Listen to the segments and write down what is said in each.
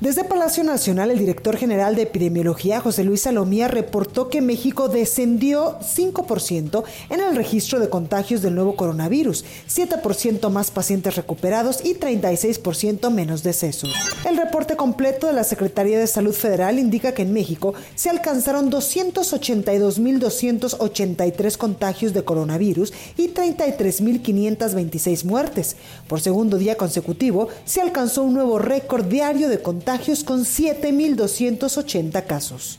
Desde Palacio Nacional, el director general de epidemiología, José Luis Salomía, reportó que México descendió 5% en el registro de contagios del nuevo coronavirus, 7% más pacientes recuperados y 36% menos decesos. El reporte completo de la Secretaría de Salud Federal indica que en México se alcanzaron 282.283 contagios de coronavirus y 33.526 muertes. Por segundo día consecutivo, se alcanzó un nuevo récord diario de contagios con 7.280 casos.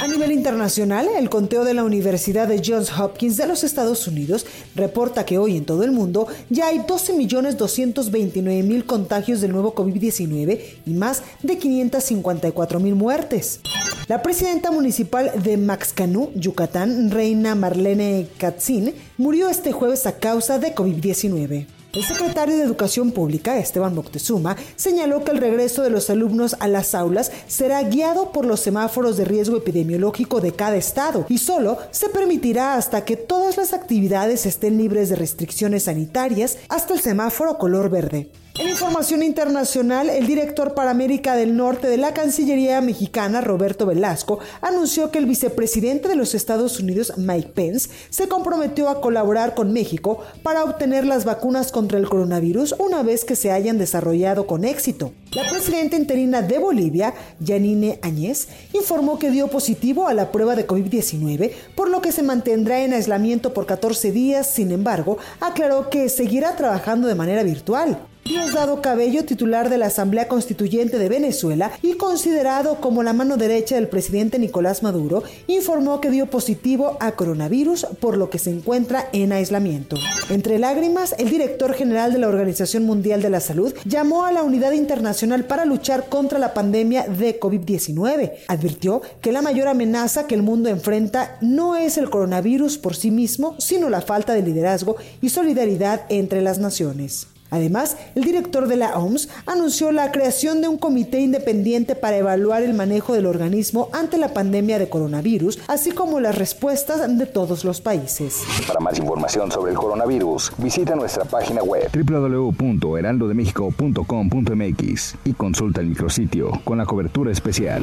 A nivel internacional, el conteo de la Universidad de Johns Hopkins de los Estados Unidos reporta que hoy en todo el mundo ya hay 12.229.000 contagios del nuevo COVID-19 y más de 554.000 muertes. La presidenta municipal de Maxcanú, Yucatán, Reina Marlene Katzin, murió este jueves a causa de COVID-19. El secretario de Educación Pública, Esteban Moctezuma, señaló que el regreso de los alumnos a las aulas será guiado por los semáforos de riesgo epidemiológico de cada estado y solo se permitirá hasta que todas las actividades estén libres de restricciones sanitarias hasta el semáforo color verde. En información internacional, el director para América del Norte de la Cancillería mexicana, Roberto Velasco, anunció que el vicepresidente de los Estados Unidos, Mike Pence, se comprometió a colaborar con México para obtener las vacunas contra el coronavirus una vez que se hayan desarrollado con éxito. La presidenta interina de Bolivia, Janine Añez, informó que dio positivo a la prueba de COVID-19, por lo que se mantendrá en aislamiento por 14 días. Sin embargo, aclaró que seguirá trabajando de manera virtual. Diosdado Cabello, titular de la Asamblea Constituyente de Venezuela y considerado como la mano derecha del presidente Nicolás Maduro, informó que dio positivo a coronavirus, por lo que se encuentra en aislamiento. Entre lágrimas, el director general de la Organización Mundial de la Salud llamó a la unidad internacional para luchar contra la pandemia de COVID-19. Advirtió que la mayor amenaza que el mundo enfrenta no es el coronavirus por sí mismo, sino la falta de liderazgo y solidaridad entre las naciones. Además, el director de la OMS anunció la creación de un comité independiente para evaluar el manejo del organismo ante la pandemia de coronavirus, así como las respuestas de todos los países. Para más información sobre el coronavirus, visita nuestra página web www.heraldodemexico.com.mx y consulta el micrositio con la cobertura especial.